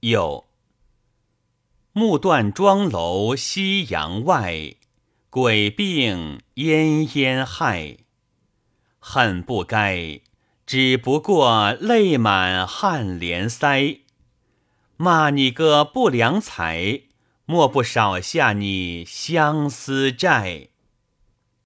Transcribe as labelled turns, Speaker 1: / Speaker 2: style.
Speaker 1: 又木断庄楼夕阳外，鬼病奄奄害。恨不该，只不过泪满汉连腮。骂你个不良才，莫不少下你相思债。